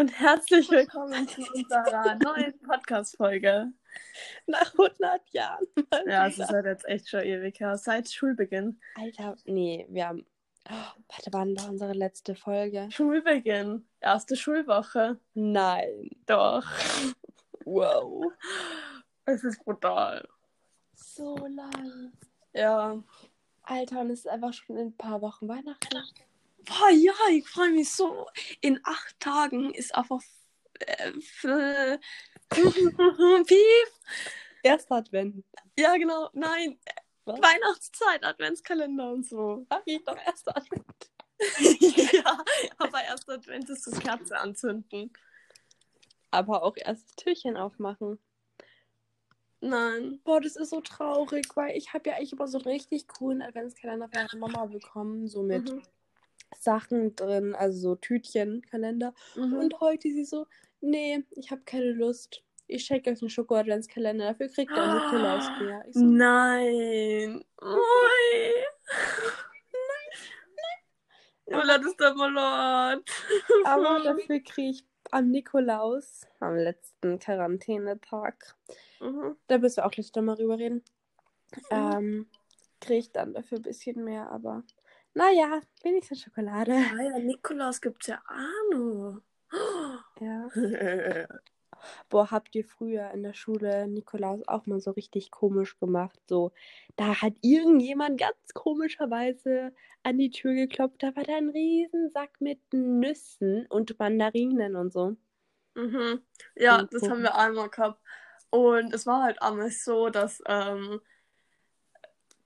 und herzlich willkommen zu unserer neuen Podcast-Folge. Nach 100 Jahren. Ja, es ist halt jetzt echt schon ewig her, seit Schulbeginn. Alter, nee, wir haben. Oh, warte, wann war unsere letzte Folge? Schulbeginn, erste Schulwoche. Nein. Doch, Wow. es ist brutal. So lang. Ja. Alter, und es ist einfach schon in ein paar Wochen Weihnachten. Boah, ja, ich freue mich so. In acht Tagen ist einfach äh, für... Piep. Erster Advent. Ja, genau. Nein, Was? Weihnachtszeit, Adventskalender und so. Sag ich doch erster Advent. ja, aber erst Advent ist das Kerze anzünden. Aber auch erst das Türchen aufmachen. Nein. Boah, das ist so traurig, weil ich habe ja eigentlich immer so einen richtig coolen Adventskalender von meiner Mama bekommen. So mit Mhm. Sachen drin, also so Tütchenkalender. Mhm. Und heute sie so, nee, ich habe keine Lust. Ich schenke euch einen Schoko-Adventskalender. Dafür kriegt ihr einen Nikolaus mehr. Ich so, Nein. Ui. Nein. Nein. das tut mir leid. aber dafür kriege ich am Nikolaus, am letzten Quarantänetag, Mhm. da müssen wir auch gleich nochmal rüber reden, Mhm. ähm, kriege ich dann dafür ein bisschen mehr, aber naja, wenigstens Schokolade. Ah ja, Nikolaus gibt's ja auch noch. Ja. Boah, habt ihr früher in der Schule Nikolaus auch mal so richtig komisch gemacht? So, da hat irgendjemand ganz komischerweise an die Tür geklopft. Da war da ein Riesensack mit Nüssen und Mandarinen und so. Mhm. Ja, Und das gucken. haben wir einmal gehabt. Und es war halt einmal so, dass ähm,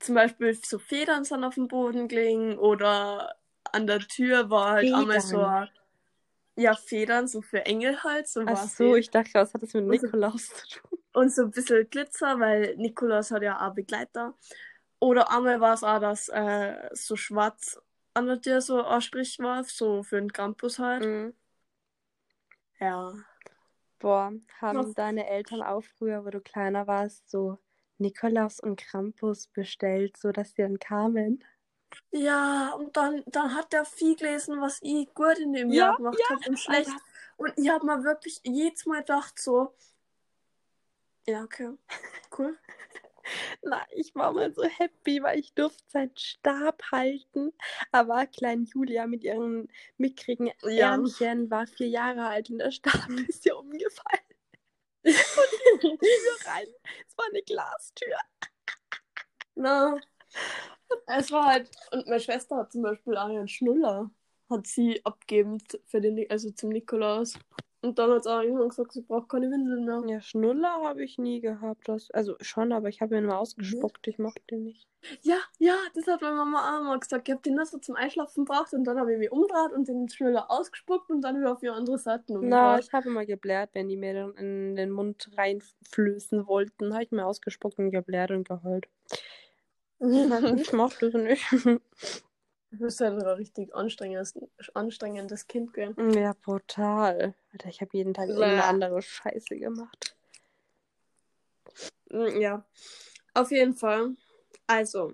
zum Beispiel so Federn sind auf dem Boden gelegen oder an der Tür war halt einmal so Federn? ja, Federn, so für Engel halt, so Ach so, ich dachte, was hat das mit Und so- Nikolaus zu tun? Und so ein bisschen Glitzer, weil Nikolaus hat ja auch Begleiter. Oder einmal war es auch, dass äh, so schwarz an der Tür so ein Strich war, so für den Campus halt. Mhm. Ja. Boah, haben Was? deine Eltern auch früher, wo du kleiner warst, so Nikolaus und Krampus bestellt, so dass die dann kamen? Ja, und dann, dann hat der viel gelesen, was ich gut in dem Ja, Jahr gemacht habe und schlecht. Alter. Und ich habe mir wirklich jedes Mal gedacht, so, ja, okay, cool. Na, ich war mal so happy, weil ich durfte seinen Stab halten. Aber kleine Julia mit ihren mickrigen Ja. Ärmchen war vier Jahre alt und der Stab ist ihr umgefallen. Und in die Tür rein. Es war eine Glastür. Na, es war halt, und meine Schwester hat zum Beispiel einen Schnuller, hat sie abgegeben für den, also zum Nikolaus. Und dann hat sie auch irgendwann gesagt, sie braucht keine Windeln mehr. Ja, Schnuller habe ich nie gehabt. Das, also schon, aber ich habe ihn mal ausgespuckt. Ich mochte den nicht. Ja, ja, das hat meine Mama auch mal gesagt. Ich habe den nur so zum Einschlafen gebraucht und dann habe ich mich umgedreht und den Schnuller ausgespuckt und dann wieder auf die andere Seite Na, umgedreht. ich habe immer geblärt, wenn die mir dann in den Mund reinflößen wollten. Habe ich mir ausgespuckt und geblärt und geheult. Ich mochte es nicht. Du bist halt ein richtig anstrengendes, anstrengendes Kind gewesen. Ja, brutal. Alter, ich habe jeden Tag Bäh. irgendeine andere Scheiße gemacht. Mm, Ja, auf jeden Fall. Also,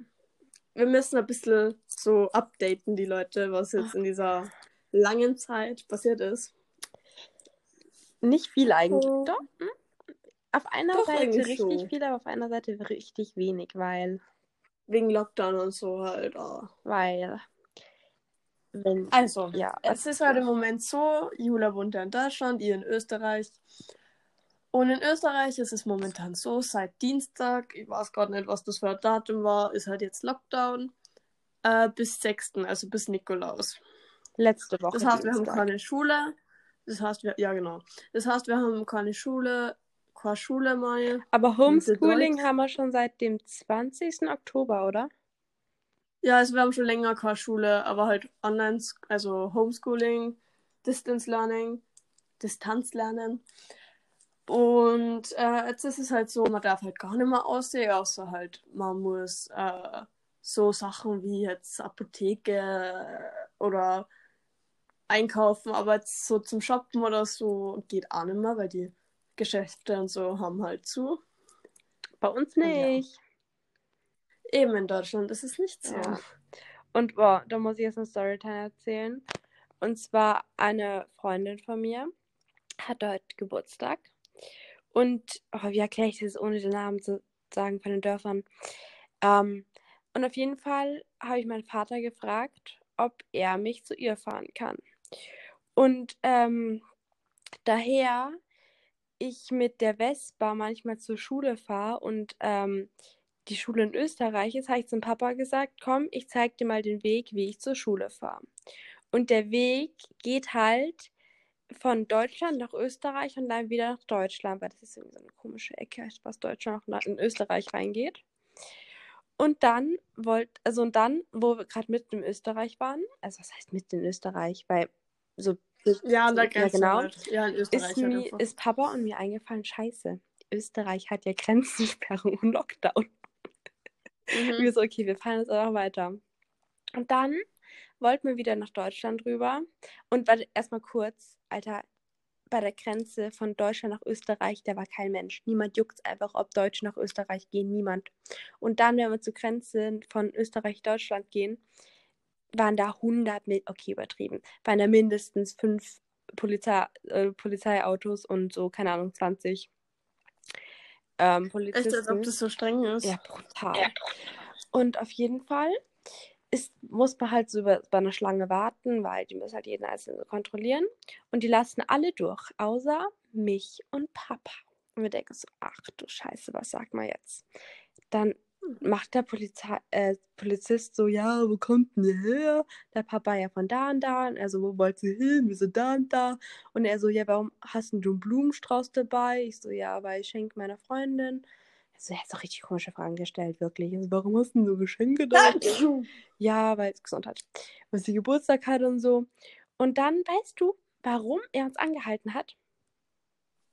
wir müssen ein bisschen so updaten, die Leute, was jetzt in dieser langen Zeit passiert ist. Nicht viel eigentlich. Oh. Doch. hm? Auf einer Doch, Seite richtig schon. viel, aber auf einer Seite richtig wenig, weil, Wegen Lockdown und so halt. ah. weil, wenn, Also, ja, es ist halt im Moment so, Jula wohnt ja in Deutschland, ihr in Österreich. Und in Österreich ist es momentan so, seit Dienstag, ich weiß gerade nicht, was das für ein Datum war, ist halt jetzt Lockdown. Äh, bis 6., also bis Nikolaus. letzte Woche. Das heißt, wir haben keine Schule. Das heißt, wir, ja genau. Das heißt, wir haben keine Schule, keine Schule mal. Aber Homeschooling haben wir schon seit dem 20. Oktober, oder? Ja, also wir haben schon länger keine Schule, aber halt online, also Homeschooling, Distance Learning, Distanzlernen. Und äh, jetzt ist es halt so, man darf halt gar nicht mehr aussehen, außer halt, man muss äh, so Sachen wie jetzt Apotheke äh, oder einkaufen, aber jetzt so zum Shoppen oder so geht auch nicht mehr, weil die Geschäfte und so haben halt zu. Bei uns Ja. nicht. Eben in Deutschland ist es nicht so. Ja. Und boah, da muss ich jetzt eine Storytime erzählen. Und zwar eine Freundin von mir, hat dort Geburtstag. Und, oh, wie erkläre ich das, ohne den Namen zu sagen von den Dörfern? Ähm, und auf jeden Fall habe ich meinen Vater gefragt, ob er mich zu ihr fahren kann. Und ähm, daher ich mit der Vespa manchmal zur Schule fahre und ähm, die Schule in Österreich ist, habe ich zum Papa gesagt, komm, ich zeige dir mal den Weg, wie ich zur Schule fahre. Und der Weg geht halt von Deutschland nach Österreich und dann wieder nach Deutschland, weil das ist irgendwie so eine komische Ecke, was Deutschland nach in Österreich reingeht. Und dann wollt, also und dann, wo wir gerade mitten in Österreich waren, also was heißt mitten in Österreich, weil so ja, an der Grenze ja, genau, halt. ja, in Österreich ist, mir, ist Papa und mir eingefallen, scheiße, Österreich hat ja Grenzensperre und Lockdown. Mhm. Wir so, okay, wir fahren jetzt auch weiter. Und dann wollten wir wieder nach Deutschland rüber. Und warte, erstmal kurz, Alter, bei der Grenze von Deutschland nach Österreich, da war kein Mensch. Niemand juckt einfach, ob Deutsche nach Österreich gehen. Niemand. Und dann, wenn wir zur Grenze von Österreich-Deutschland gehen, waren da 100, okay, übertrieben, waren da mindestens fünf Polizei, äh, Polizeiautos und so, keine Ahnung, 20 ähm, Polizisten. Echt, als ob das so streng ist? Ja, brutal. Ja. Und auf jeden Fall ist, muss man halt so über, bei einer Schlange warten, weil die müssen halt jeden Einzelnen kontrollieren. Und die lassen alle durch, außer mich und Papa. Und wir denken so, ach du Scheiße, was sagt man jetzt? Dann macht der Polizei, äh, Polizist so, ja, wo kommt denn ihr her? Der Papa ja von da und da. Und er so, wo wollt ihr hin? Wir sind da und da. Und er so, ja, warum hast du einen Blumenstrauß dabei? Ich so, ja, weil ich schenke meiner Freundin. Er so, er hat so richtig komische Fragen gestellt, wirklich. Also, warum hast du denn so Geschenke da? ja, weil es Gesundheit. Was sie Geburtstag hat und so. Und dann, weißt du, warum er uns angehalten hat?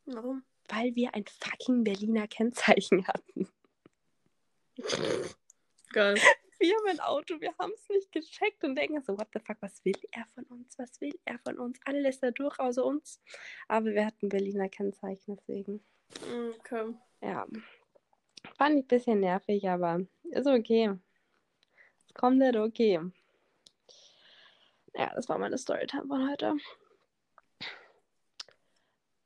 Warum? Weil wir ein fucking Berliner Kennzeichen hatten. Geil. Wir haben ein Auto, wir haben es nicht gecheckt und denken so, what the fuck, was will er von uns? Was will er von uns? Alle lässt er durch, außer uns. Aber wir hatten Berliner Kennzeichen, deswegen. Okay. Ja. Fand ich ein bisschen nervig, aber ist okay. Es kommt nicht okay. Ja, das war meine Storytime von heute.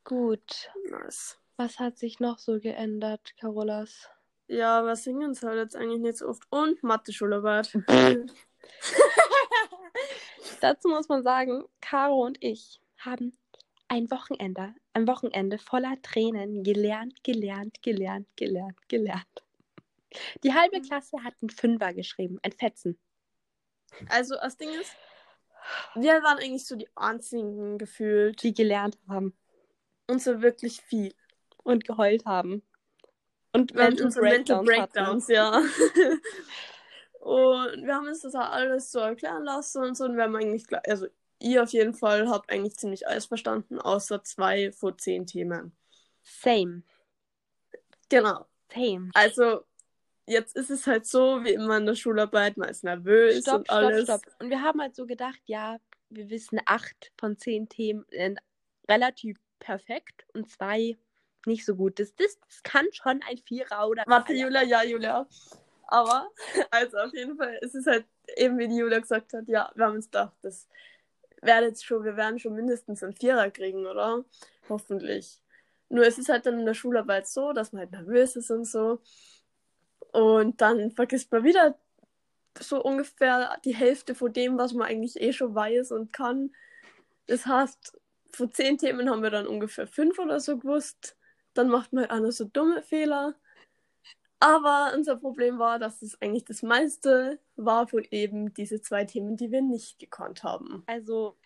Gut. Nice. Was hat sich noch so geändert, Carolas? Ja, wir singen halt jetzt eigentlich nicht so oft. Und Mathe-Schularbeit. Dazu muss man sagen, Caro und ich haben ein Wochenende, ein Wochenende voller Tränen gelernt, gelernt, gelernt, gelernt, gelernt. Die halbe mhm. Klasse hat einen Fünfer geschrieben, ein Fetzen. Also das Ding ist, wir waren eigentlich so die einzigen gefühlt, die gelernt haben. Und so wirklich viel. Und geheult haben. Und Mental, und Breakdowns, Mental Breakdowns ja. und wir haben uns das alles so erklären lassen und so. Und wir haben eigentlich, also ihr auf jeden Fall habt eigentlich ziemlich alles verstanden, außer zwei vor zehn Themen. Same. Genau. Same. Also, jetzt ist es halt so, wie immer in der Schularbeit, man ist nervös stopp, und stopp, alles. Stopp, stopp. Und wir haben halt so gedacht, ja, wir wissen acht von zehn Themen relativ perfekt und zwei nicht so gut. Das, das, das kann schon ein Vierer oder. Warte, Julia, ja, Julia. Aber, also auf jeden Fall ist es halt eben, wie die Julia gesagt hat, ja, wir haben uns gedacht, das wäre jetzt schon, wir werden schon mindestens einen Vierer kriegen, oder? Hoffentlich. Nur es ist halt dann in der Schularbeit so, dass man halt nervös ist und so. Und dann vergisst man wieder so ungefähr die Hälfte von dem, was man eigentlich eh schon weiß und kann. Das heißt, von zehn Themen haben wir dann ungefähr fünf oder so gewusst dann macht man halt auch so dumme Fehler. Aber unser Problem war, dass es eigentlich das meiste war von eben diese zwei Themen, die wir nicht gekonnt haben. Also,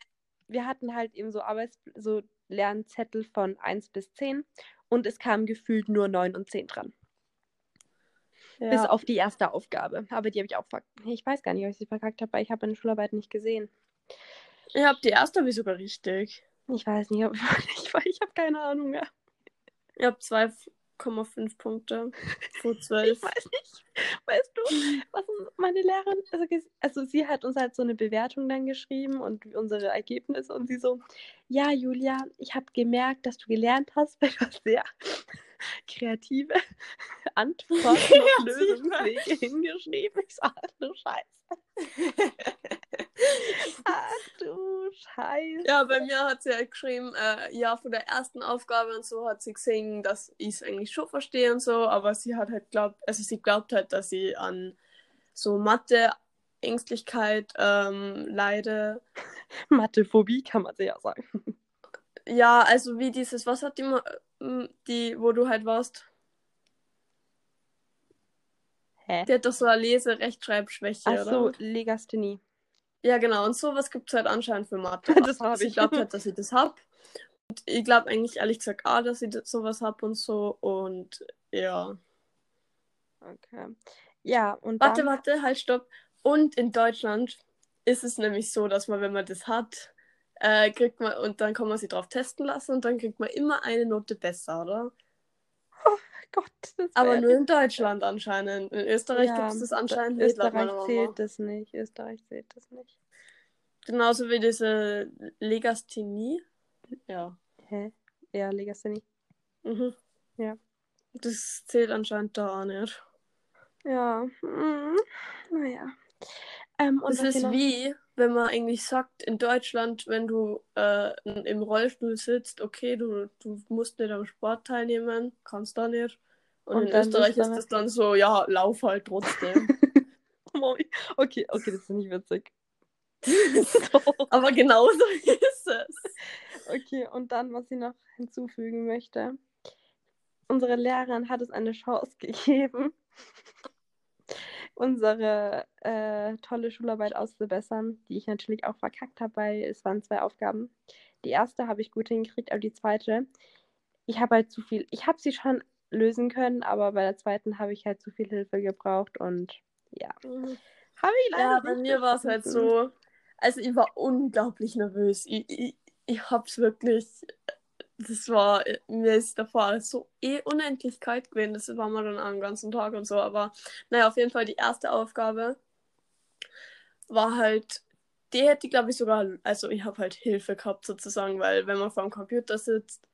wir hatten halt eben so Arbeits-, so Lernzettel von 1 bis 10 und es kam gefühlt nur 9 und 10 dran. Ja. Bis auf die erste Aufgabe. Aber die habe ich auch verkackt. Ich weiß gar nicht, ob ich sie verkackt habe, weil ich habe meine Schularbeit nicht gesehen. Ich habe die erste ich sogar richtig. Ich weiß nicht, ob ich, ich habe keine Ahnung mehr. Ich habe 2,5 Punkte vor 12. Ich weiß nicht. Weißt du, was meine Lehrerin, also, also sie hat uns halt so eine Bewertung dann geschrieben und unsere Ergebnisse und sie so, ja, Julia, ich habe gemerkt, dass du gelernt hast, weil du hast sehr, kreative Antworten und Lösungswege hingeschrieben. Ich sag, ach du Scheiße. ach du Scheiße. Ja, bei mir hat sie halt geschrieben, äh, ja, von der ersten Aufgabe und so hat sie gesehen, dass ich es eigentlich schon verstehe und so, aber sie hat halt glaubt, also sie glaubt halt, dass sie an so Mathe Ängstlichkeit ähm, leide. Mathephobie kann man sehr sagen. Ja, also wie dieses, was hat die, die wo du halt warst? Hä? Die hat doch so eine Lese-Rechtschreibschwäche, Ach so, oder? Legasthenie. Ja, genau. Und sowas gibt es halt anscheinend für Mathe. Das hab Sie ich. glaubt halt, dass ich das hab. Und ich glaube eigentlich ehrlich gesagt auch, dass ich das, sowas hab und so. Und ja. Okay. Ja, und Warte, dann... warte, halt, stopp. Und in Deutschland ist es nämlich so, dass man, wenn man das hat, äh, kriegt man, und dann kann man sie drauf testen lassen und dann kriegt man immer eine Note besser, oder? Gott, das Aber nur in Deutschland anscheinend. In Österreich Ja, gibt es das anscheinend nicht. Österreich zählt das nicht. Österreich zählt das nicht. Genauso wie diese Legasthenie. Ja. Hä? Ja, Legasthenie. Mhm. Ja. Das zählt anscheinend da auch nicht. Ja. Mhm. Naja. Ähm, und Das ist noch- wie, wenn man eigentlich sagt, in Deutschland, wenn du äh, im Rollstuhl sitzt, okay, du, du musst nicht am Sport teilnehmen, kannst da nicht. Und, Und in Österreich ist das dann so, ja, lauf halt trotzdem. Okay, okay, das ist nicht witzig. Aber genauso ist es. Okay, und dann, was ich noch hinzufügen möchte. Unsere Lehrerin hat es eine Chance gegeben, unsere äh, tolle Schularbeit auszubessern, die ich natürlich auch verkackt habe, weil es waren zwei Aufgaben. Die erste habe ich gut hingekriegt, aber die zweite, ich habe halt zu viel, ich habe sie schon lösen können, aber bei der zweiten habe ich halt zu viel Hilfe gebraucht und ja, habe ich leider Ja, bei mir war es halt so. Also ich war unglaublich nervös. Ich, ich, ich hab's wirklich. Das war, mir ist davor alles so eh unendlich kalt gewesen. Das war mir dann am ganzen Tag und so. Aber naja, auf jeden Fall die erste Aufgabe war halt, die hätte ich glaube ich sogar, also ich habe halt Hilfe gehabt sozusagen, weil wenn man vor dem Computer sitzt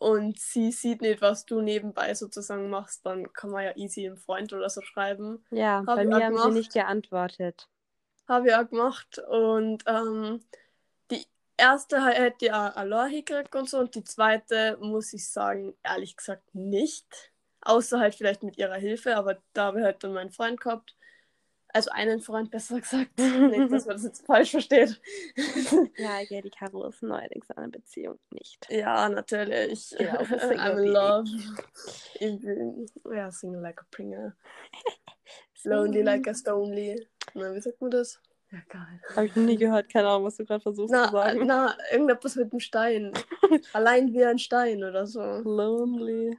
und sie sieht nicht, was du nebenbei sozusagen machst, dann kann man ja easy einem Freund oder so schreiben. Ja, Hab bei mir haben sie gemacht. nicht geantwortet. Habe ich auch gemacht. Und ähm, erste hätte ich auch allein hingekriegt und so. Und die zweite, muss ich sagen, ehrlich gesagt nicht. Außer halt vielleicht mit ihrer Hilfe. Aber da habe ich halt dann meinen Freund gehabt. Also einen Freund, besser gesagt. nicht, dass man das jetzt falsch versteht. Ja, ja, die Caro ist neuerdings in einer Beziehung nicht. ja, natürlich. Genau, Single I'm in love. Ich bin, ja, single like a Pringer. Lonely like a stonely. Na, wie sagt man das? Ja, geil. Habe ich nie gehört, keine Ahnung, was du gerade versuchst Na, zu sagen. na, irgendetwas mit dem Stein. Allein wie ein Stein oder so. Lonely.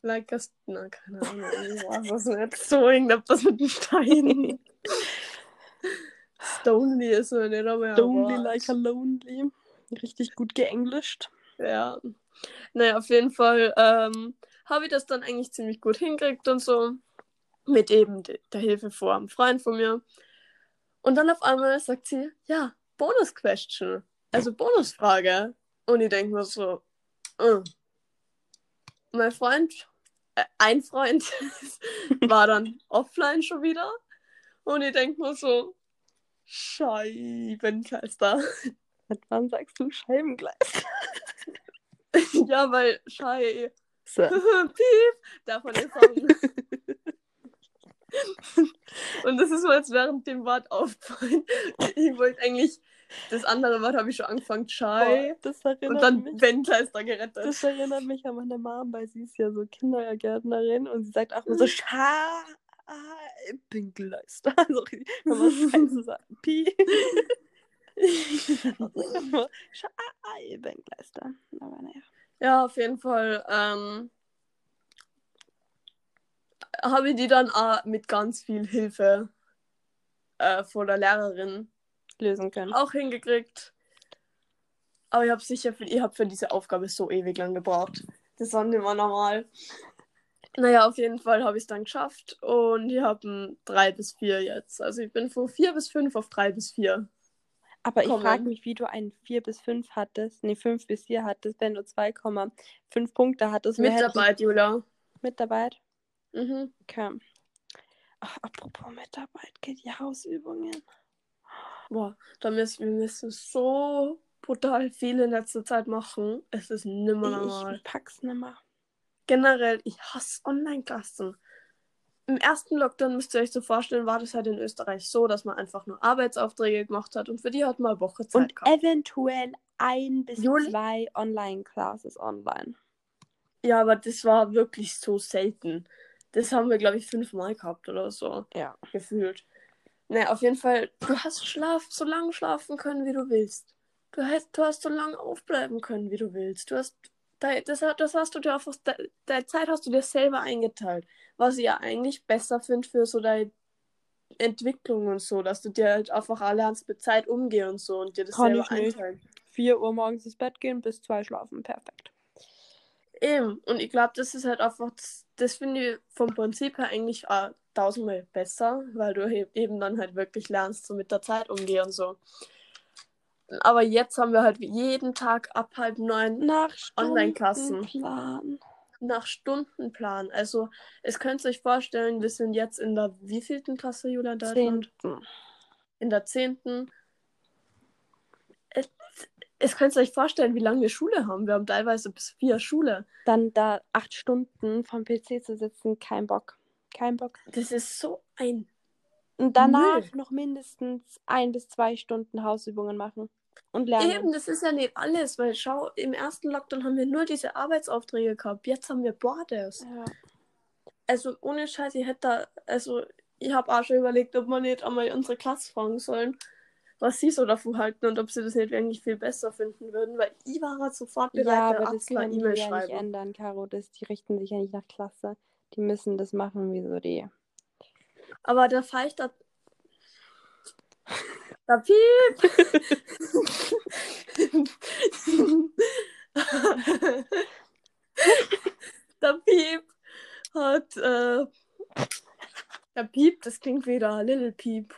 Like a, na, keine Ahnung. Was was nicht so irgendetwas mit dem Stein. Stonely ist so ja. Lonely Wort. like a lonely. Richtig gut geenglischt. Ja. Naja, auf jeden Fall ähm, habe ich das dann eigentlich ziemlich gut hingekriegt und so. Mit eben de der Hilfe vor einem Freund von mir. Und dann auf einmal sagt sie, ja, Bonus-Question. Also Bonusfrage. Und ich denke mir so, äh. mein Freund, äh, ein Freund war dann offline schon wieder. Und ich denke mir so, Scheibenkleister. Seit wann sagst du Scheibengleis? ja, weil Schei. So. Piep, davon ist sagen. Und das ist mir jetzt während dem Wort aufgefallen. Ich wollte eigentlich, das andere Wort habe ich schon angefangen, Schei. Boah, das erinnert Und dann mich. Benkleister gerettet. Das erinnert mich an meine Mom, weil sie ist ja so Kindergärtnerin und sie sagt auch immer so Scheibengleister. Also wenn man Scheiße sagt. Pi. Scheibengleister. Aber naja. Ja, auf jeden Fall ähm, habe ich die dann auch mit ganz viel Hilfe äh, von der Lehrerin Lösen können. auch hingekriegt. Aber ich habe sicher für, ich hab für diese Aufgabe so ewig lang gebraucht. Das war nicht mehr normal. Naja, auf jeden Fall habe ich es dann geschafft und ich habe ein 3 bis 4 jetzt. Also ich bin von 4 bis 5 auf 3 bis 4. Aber ich frage mich, wie du einen 4 bis 5 hattest, nee, 5 bis 4 hattest, wenn du 2,5 Punkte hattest. Mitarbeit, Julia. Mitarbeit? Mhm. Okay. Ach, apropos Mitarbeit, geht die Hausübungen. Boah, da müssen wir müssen so brutal viel in letzter Zeit machen. Es ist nimmer normal. Ich pack's nimmer. Generell, ich hasse Online-Klassen. Im ersten Lockdown müsst ihr euch so vorstellen, war das halt in Österreich so, dass man einfach nur Arbeitsaufträge gemacht hat und für die hat man eine Woche Zeit Und gehabt. eventuell ein bis Juli- zwei Online-Classes online. Ja, aber das war wirklich so selten. Das haben wir, glaube ich, fünfmal gehabt oder so. Ja. Gefühlt. Naja, auf jeden Fall, du hast Schlaf, so lange schlafen können, wie du willst. Du hast, du hast so lange aufbleiben können, wie du willst. Du hast, das, das hast du dir einfach, de- deine Zeit hast du dir selber eingeteilt. Was ich ja eigentlich besser finde für so deine Entwicklung und so, dass du dir halt einfach lernst mit Zeit umgehen und so und dir das Kann selber einteilen. 4 Uhr morgens ins Bett gehen, bis 2 schlafen. Perfekt. Eben, und ich glaube, das ist halt einfach, das, das finde ich vom Prinzip her eigentlich äh, tausendmal besser, weil du eben dann halt wirklich lernst, so mit der Zeit umgehen und so. Aber jetzt haben wir halt jeden Tag ab halb neun Nach Online-Klassen. Stundenplan. nach Stundenplan. Also, es könnt ihr euch vorstellen, wir sind jetzt in der wievielten Klasse, Julia, in Deutschland? Zehnten. In der zehnten. Es, könnt ihr euch vorstellen, wie lange wir Schule haben. Wir haben teilweise bis vier Schule. Dann da acht Stunden vom PC zu sitzen, kein Bock. Kein Bock. Das ist so ein Und danach Müll. noch mindestens ein bis zwei Stunden Hausübungen machen. Und lernen. Eben, das ist ja nicht alles, weil schau, im ersten Lockdown haben wir nur diese Arbeitsaufträge gehabt. Jetzt haben wir Borders. Ja. Also ohne Scheiß, ich hätte da, also ich habe auch schon überlegt, ob wir nicht einmal unsere Klasse fragen sollen, was sie so davon halten und ob sie das nicht eigentlich viel besser finden würden, weil ich war halt sofort bereit, Ja, aber das eine können die E-Mail ja nicht ändern, Caro. Das, die richten sich ja nicht nach Klasse. Die müssen das machen, wie so die. Aber da fahre ich da. Da piep! der Piep hat. Äh, der Piep, das klingt wieder Little Piep.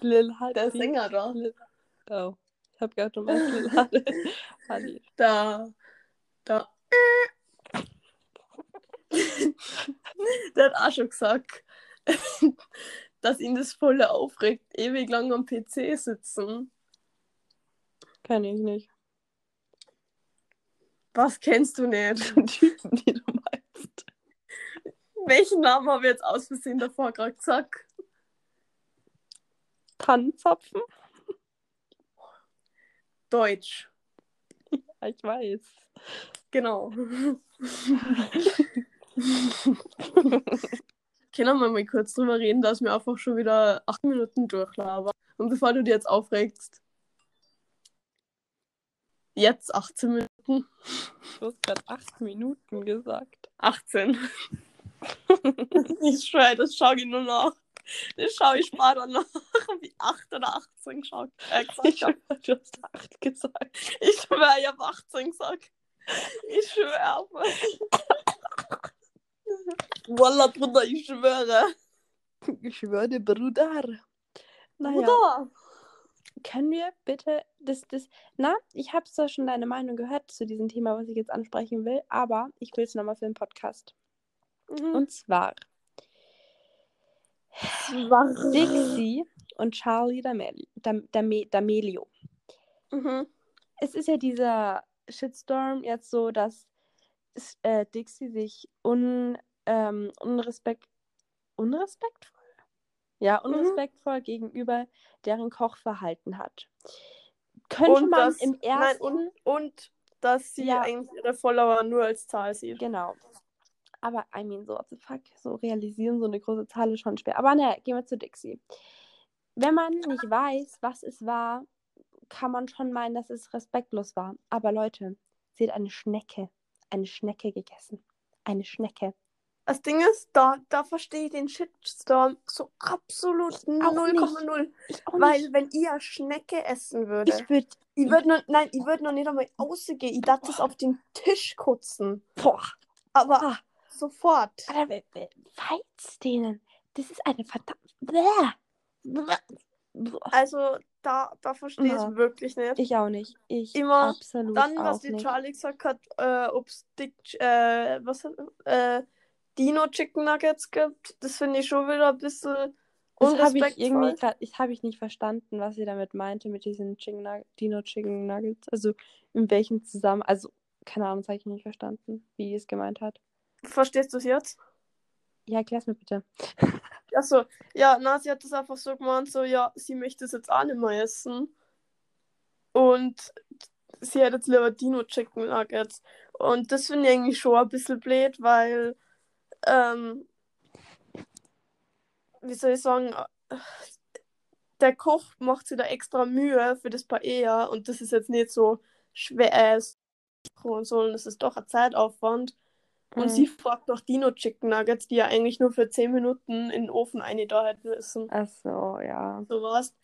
Lil halt. Der Sänger da. Oh. Ich hab gehört, du meinst Lil Halle. Halli. Da. Da. der hat auch schon gesagt, dass ihn das voll aufregt, ewig lang am PC sitzen. Kenn ich nicht. Was kennst du nicht? Typen, die du. Welchen Namen habe ich jetzt aus Versehen davor gerade gesagt? Tannenzapfen? Deutsch. Ja, ich weiß. Genau. Können wir mal kurz drüber reden, dass wir einfach schon wieder acht Minuten durchlabern. Und bevor du dir jetzt aufregst, jetzt 18 Minuten. Du hast gerade acht Minuten gesagt. 18. ich schwöre, das schaue ich nur nach. Das schaue ich später nach, wie 8 oder 18 geschaut. Äh, gesagt Ich habe. hab, du hast acht gesagt. Ich schwöre, ich habe 18 gesagt. Ich schwöre. Wallah, Bruder, ich schwöre. Ich schwöre, Bruder. Naja, Bruder. können wir bitte das, das, na, ich habe zwar schon deine Meinung gehört zu diesem Thema, was ich jetzt ansprechen will, aber ich will es nochmal für den Podcast. Und Und zwar zwar. Dixie und Charlie D'Ameli- D'Am- D'Ame- D'Amelio. Mhm. Es ist ja dieser Shitstorm jetzt so, dass äh, Dixie sich un, ähm, unrespekt, unrespektvoll? Ja, unrespektvoll gegenüber deren Koch verhalten hat. Könnte Und man das- im ersten... Nein, und, und dass sie Ja. eigentlich ihre Follower nur als Zahl sieht. Genau. Aber, I mean, so, what the fuck, so realisieren so eine große Zahl ist schon schwer. Aber naja, gehen wir zu Dixie. Wenn man nicht weiß, was es war, kann man schon meinen, dass es respektlos war. Aber Leute, sie hat eine Schnecke, eine Schnecke gegessen. Eine Schnecke. Das Ding ist, da, da verstehe ich den Shitstorm so absolut auch 0,0. Ich auch Weil, nicht. wenn eine Schnecke essen würde, Ich würde, ich würde noch, nein, ich würde noch nicht einmal rausgehen. Ich darf das auf den Tisch kutzen. boah, Aber Ah. Sofort. Weiz denen. Das ist eine verdammte. Also, da, da verstehe ich es wirklich nicht. Ich auch nicht. Ich Immer absolut Dann, was die nicht. Charlie gesagt hat, äh, ob es äh, was, äh, Dino Chicken Nuggets gibt, das finde ich schon wieder ein bisschen Das habe ich irgendwie gerade, ich habe ich nicht verstanden, was sie damit meinte mit diesen Chicken Dino Chicken Nuggets. Also in welchem zusammen, also keine Ahnung, das habe ich nicht verstanden, wie es gemeint hat. Verstehst du es jetzt? Ja, erklär's mir bitte. Achso, ja, na, sie hat das einfach so gemeint, so, ja, sie möchte es jetzt auch nicht mehr essen. Und sie hätte jetzt lieber Dino Chicken Nuggets. Und das finde ich eigentlich schon ein bisschen blöd, weil, ähm, wie soll ich sagen, der Koch macht sich da extra Mühe für das Paella und das ist jetzt nicht so schwer äh, und so, sondern das ist doch ein Zeitaufwand. Und Mhm. sie fragt nach Dino Chicken Nuggets, die ja eigentlich nur für 10 Minuten in den Ofen eingedacht müssen. Ach so, ja. Sowas.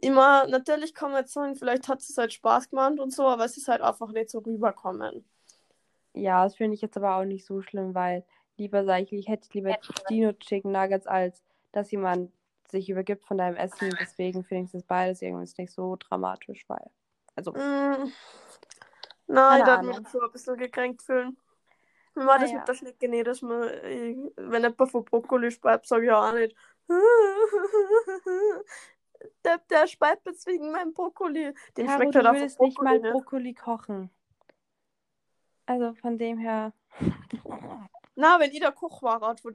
Immer, natürlich kann man jetzt sagen, vielleicht hat es halt Spaß gemacht und so, aber es ist halt einfach nicht so rüberkommen. Ja, das finde ich jetzt aber auch nicht so schlimm, weil lieber sage ich, ich hätte lieber Dino Chicken Nuggets, als dass jemand sich übergibt von deinem Essen. Deswegen finde ich das beides irgendwie nicht so dramatisch, weil. Also, Mm, nein, ich darf mich so ein bisschen gekränkt fühlen. Wie war das Naja. mit der Schnecke nicht, dass man, äh, wenn jemand von Brokkoli speibt, sage ich ja auch nicht. Der, der speibt jetzt wegen meinem Brokkoli. Dem Caro, schmeckt halt einfach würdest nicht mal Brokkoli. Brokkoli kochen. Also von dem her. Na, wenn ich der Koch war, Rat von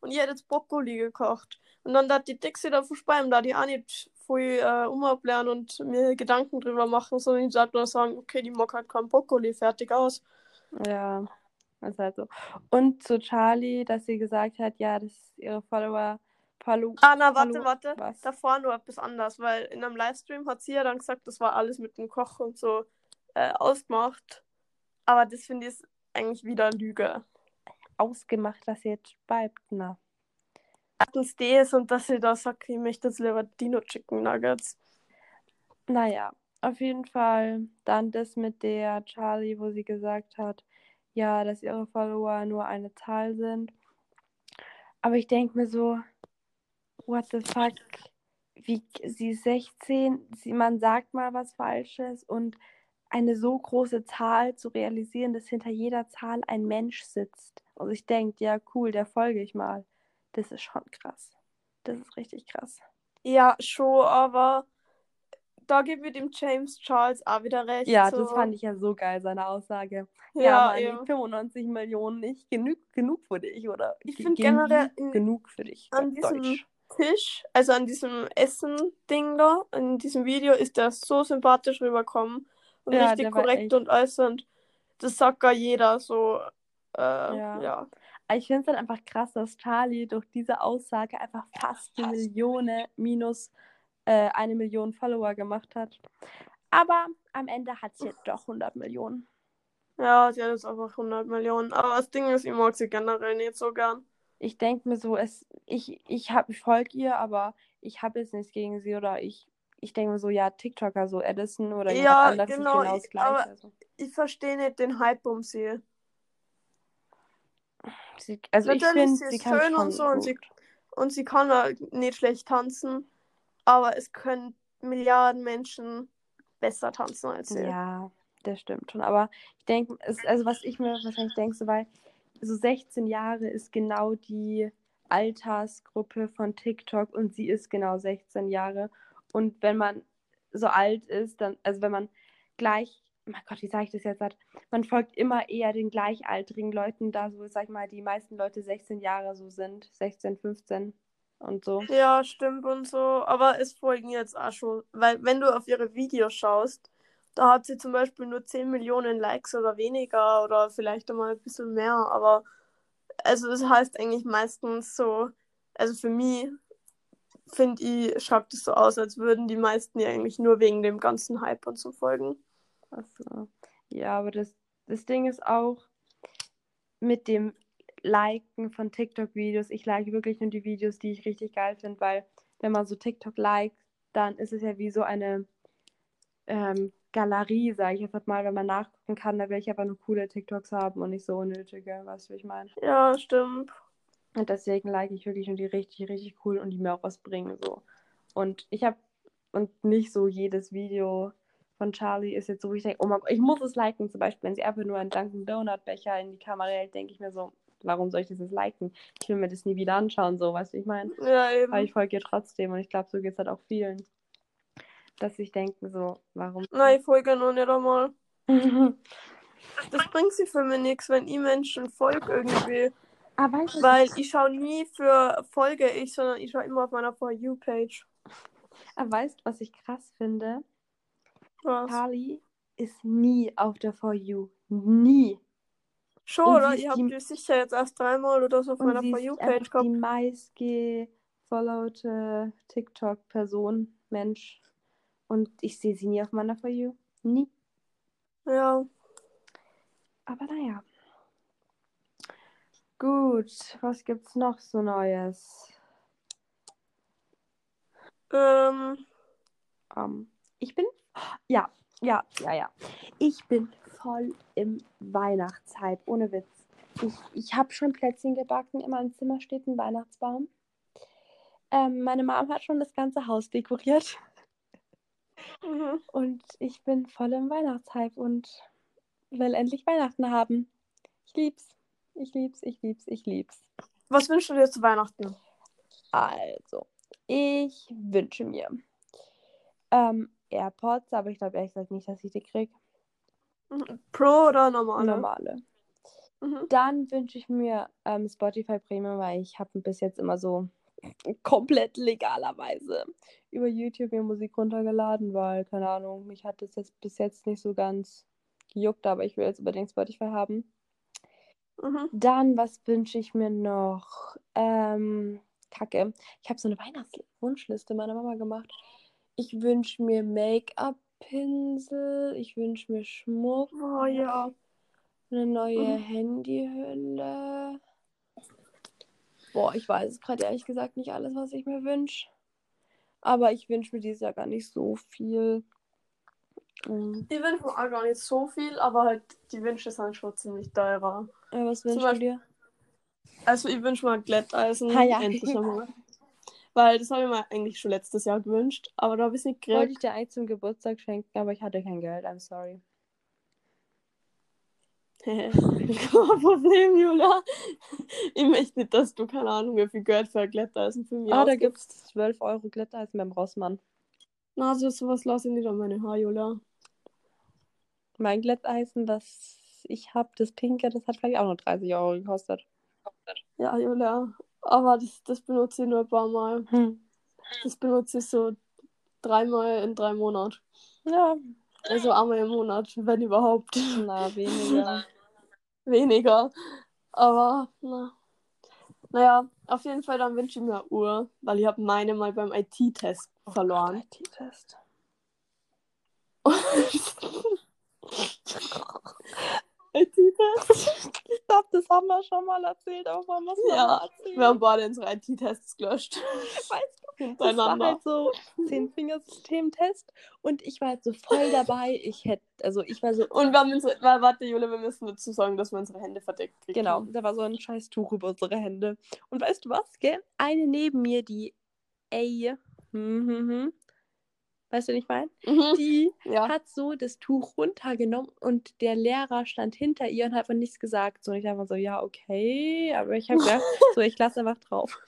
und ich hätte jetzt Brokkoli gekocht. Und dann hat die Dixie da verspeien, da die auch nicht viel äh, umablernen und mir Gedanken drüber machen, sondern ich sag nur sagen, okay, die mag halt kein Brokkoli, fertig aus. Ja, ist halt so. Und zu Charlie, dass sie gesagt hat, ja, dass ihre Follower. Follow Ah, na, warte, Hallo, warte. was? Davor nur etwas anders, weil in einem Livestream hat sie ja dann gesagt, das war alles mit dem Koch und so äh, ausgemacht. Aber das finde ich ist eigentlich wieder Lüge. ausgemacht, dass sie jetzt bleibt. Na. Erstens das und dass sie da sagt, ich möchte jetzt lieber Dino Chicken Nuggets. Naja, auf jeden Fall dann das mit der Charlie, wo sie gesagt hat, ja, dass ihre Follower nur eine Zahl sind. Aber ich denke mir so, what the fuck? Wie, sie ist 16, sie, man sagt mal was Falsches und eine so große Zahl zu realisieren, dass hinter jeder Zahl ein Mensch sitzt. Und ich denke, ja, cool, der folge ich mal. Das ist schon krass. Das ist richtig krass. Ja, schon, aber da gebe ich dem James Charles auch wieder recht. Ja, so. das fand ich ja so geil, seine Aussage. Ja, Ja, Mann, eben. die 95 Millionen nicht genug, genug für dich, oder? Ich Ge- find genu- generell genug für dich. an Deutsch. diesem Tisch, also an diesem Essen-Ding da, in diesem Video, ist der so sympathisch rübergekommen und Ja, richtig korrekt echt- und alles und das sagt gar jeder so. Äh, Ja. ja. Ich finde es dann einfach krass, dass Charlie durch diese Aussage einfach fast eine Million minus äh, eine Million Follower gemacht hat. Aber am Ende hat sie jetzt doch 100 Millionen. Ja, sie hat jetzt einfach 100 Millionen. Aber das Ding ist, ich mag sie generell nicht so gern. Ich denke mir so, es, ich, ich, hab- ich folge ihr, aber ich habe jetzt nichts gegen sie oder ich, ich denke mir so, ja, TikToker, so Edison oder Ja, anderes genau, ist genau das ich- Gleiche. aber- also. Ich verstehe nicht den Hype um sie. Sie, also ich Natürlich, finde, sie sie ist kann schön und so und sie, und sie kann halt nicht schlecht tanzen, aber es können Milliarden Menschen besser tanzen als sie. Ja, das stimmt schon. Aber ich denke, also was ich mir wahrscheinlich denke, so, weil so 16 Jahre ist genau die Altersgruppe von TikTok und sie ist genau 16 Jahre. Und wenn man so alt ist, dann, also wenn man gleich, mein Gott, wie sage ich das jetzt? Man folgt immer eher den gleichaltrigen Leuten, da so, sag ich mal, die meisten Leute 16 Jahre so sind, 16, 15 und so. Ja, stimmt und so. Aber es folgen jetzt auch schon. Weil, wenn du auf ihre Videos schaust, da hat sie zum Beispiel nur 10 Millionen Likes oder weniger oder vielleicht einmal ein bisschen mehr. Aber, also, das heißt eigentlich meistens so, also für mich, finde ich, schaut es so aus, als würden die meisten ja eigentlich nur wegen dem ganzen Hype und so folgen. Achso. Ja, aber das, das Ding ist auch mit dem Liken von TikTok-Videos. Ich like wirklich nur die Videos, die ich richtig geil finde, weil wenn man so TikTok liked, dann ist es ja wie so eine ähm, Galerie, sage ich jetzt mal, wenn man nachgucken kann, da will ich aber nur coole TikToks haben und nicht so unnötige, weißt du, wie ich meine? Ja, stimmt. Und deswegen like ich wirklich nur die richtig, richtig cool und die mir auch was bringen. So. Und ich habe und nicht so jedes Video von Charlie ist jetzt so, wo ich denke, oh mein Gott, ich muss es liken. Zum Beispiel, wenn sie einfach nur einen Dunkin' Donut Becher in die Kamera hält, denke ich mir so, warum soll ich das jetzt liken? Ich will mir das nie wieder anschauen, so, weißt du, ich meine. Ja, eben. Aber ich folge ihr trotzdem und ich glaube, so geht es halt auch vielen. Dass ich denke, so, warum. Nein, ich folge noch nicht einmal. Das bringt sie für mich nichts, wenn ich Menschen folge irgendwie. Aber weißt Weil ich schaue nie für Folge ich, sondern ich schaue immer auf meiner For You-Page. aber weißt du, was ich krass finde? Was? Charlie ist nie auf der For You. Nie. Schon, Und oder? Ihr habt die- sicher jetzt erst dreimal oder so auf meiner For You-Page einfach die gehabt. meistgefollowte TikTok-Person, Mensch. Und ich sehe sie nie auf meiner For You. Nie. Ja. Aber naja. Gut, was gibt's noch so Neues? Ähm, Ähm, ich bin. Ja, ja, ja, ja. Ich bin voll im Weihnachtshype, ohne Witz. Ich, ich habe schon Plätzchen gebacken. In meinem Zimmer steht ein Weihnachtsbaum. Ähm, meine Mom hat schon das ganze Haus dekoriert. mhm. Und ich bin voll im Weihnachtshype und will endlich Weihnachten haben. Ich lieb's. Ich lieb's, ich lieb's, ich lieb's. Was wünschst du dir zu Weihnachten? Also, ich wünsche mir ähm, AirPods, aber ich glaube ehrlich gesagt nicht, dass ich die kriege. Pro oder normale? Normale. Mhm. Dann wünsche ich mir ähm, Spotify Premium, weil ich habe bis jetzt immer so komplett legalerweise über YouTube mir Musik runtergeladen, weil, keine Ahnung, mich hat das jetzt bis jetzt nicht so ganz gejuckt, aber ich will jetzt unbedingt Spotify haben. Mhm. Dann, was wünsche ich mir noch? Ähm, Kacke. Ich habe so eine Weihnachtswunschliste meiner Mama gemacht. Ich wünsche mir Make-up-Pinsel. Ich wünsche mir Schmuck. Oh ja. Eine neue Mhm. Handyhülle. Boah, ich weiß gerade ehrlich gesagt nicht alles, was ich mir wünsche. Aber ich wünsche mir dieses Jahr gar nicht so viel. Mhm. Ich wünsche mir auch gar nicht so viel, aber halt die Wünsche sind schon ziemlich teurer. Ja, was wünschst du dir? Also ich wünsche mir Glätteisen Ah, ja. endlich einmal. Weil das habe ich mir eigentlich schon letztes Jahr gewünscht, aber da habe ich es nicht Wollte gekriegt. ich dir eigentlich zum Geburtstag schenken, aber ich hatte kein Geld. I'm sorry. Kein Problem, Jula. Ich möchte nicht, dass du keine Ahnung, wie viel Geld für ein Glätteisen für mich Ah, da ausgibst. gibt's 12 Euro Glätteisen beim Rossmann. Na, so sowas lasse ich nicht an meine Haare, Jula. Mein Glätteisen, das ich habe, das pinke, das hat vielleicht auch nur 30 Euro gekostet. Ja, Jula. Aber das, das benutze ich nur ein paar Mal. Hm. Das benutze ich so dreimal in drei Monaten. Ja, Also einmal im Monat, wenn überhaupt. na, weniger. Weniger. Aber, na. Naja, auf jeden Fall dann wünsche ich mir eine Uhr, weil ich habe meine mal beim IT-Test verloren. IT-Test. IT-Test? Ich glaube, das haben wir schon mal erzählt, aber wir es Ja, erzählen? Wir haben beide unsere IT-Tests gelöscht. Weißt Das war Hintereinander. halt so Zehn-Fingersystem-Test und ich war halt so voll dabei. Ich hätte, also ich war so, Und wir haben unsere, wa- warte, Jule, wir müssen dazu sagen, dass wir unsere Hände verdeckt kriegen. genau, da war so ein scheiß Tuch über unsere Hände. Und weißt du was, gell? Eine neben mir, die ey, hm, hm, hm. Weißt du, was ich meine? Mhm. Die Ja. hat so das Tuch runtergenommen und der Lehrer stand hinter ihr und hat einfach nichts gesagt. So, und ich dachte mir so, ja, okay, aber ich habe gedacht, so, ich lasse einfach drauf.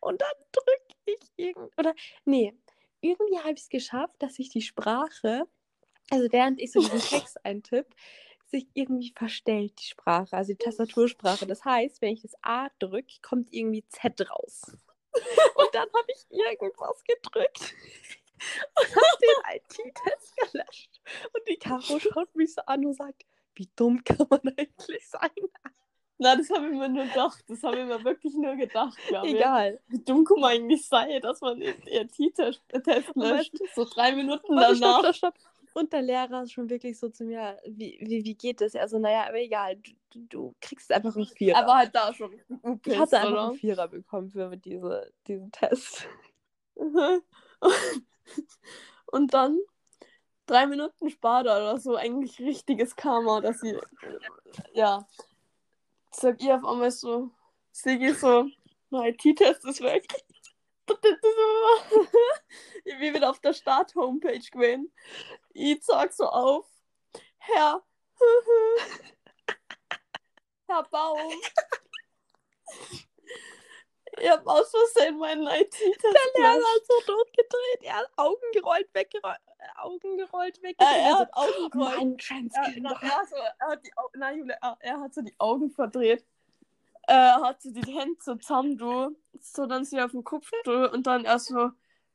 Und dann drücke ich irgend oder nee, irgendwie habe ich es geschafft, dass sich die Sprache, also während ich so diesen Text eintippe, sich irgendwie verstellt, die Sprache, also die Tastatursprache. Das heißt, wenn ich das A drücke, kommt irgendwie Z raus. Und dann habe ich irgendwas gedrückt und habe den IT-Test gelöscht. Und die Caro schaut mich so an und sagt, wie dumm kann man eigentlich sein? Na, das habe ich mir nur gedacht. Das habe ich mir wirklich nur gedacht, glaube ich. Egal. Wie dumm kann man eigentlich sein, dass man den IT-Test löscht? So drei Minuten Warte, stopp, danach. stopp, stopp. Und der Lehrer ist schon wirklich so zu mir, wie, wie, wie geht das? Also, naja, aber egal, du, du, kriegst einfach einen Vierer. Aber halt da schon ich hatte einfach einen Vierer bekommen für diese, diesen Test. Und dann drei Minuten später oder so eigentlich richtiges Karma, dass sie ja sag ich auf einmal so, Sigi so, mein IT-Test ist weg. ich bin wieder auf der Start-Homepage gewesen. Ich sag so auf, Herr, Herr Baum. Ich hab aus Versehen meinen IT-Test Der Lehrer hat so durchgedreht. Er hat Augen gerollt, weggerollt, äh, Augen gerollt, Äh, weggedreht. er hat Augen gerollt. Mein Er, Transgender. na, er, so, er, hat die, Au- nein, Julia, er, er hat so die Augen verdreht. Äh, Er hat so die Hände so zusammen, du, so dann sie auf dem Kopf, du, und dann er so,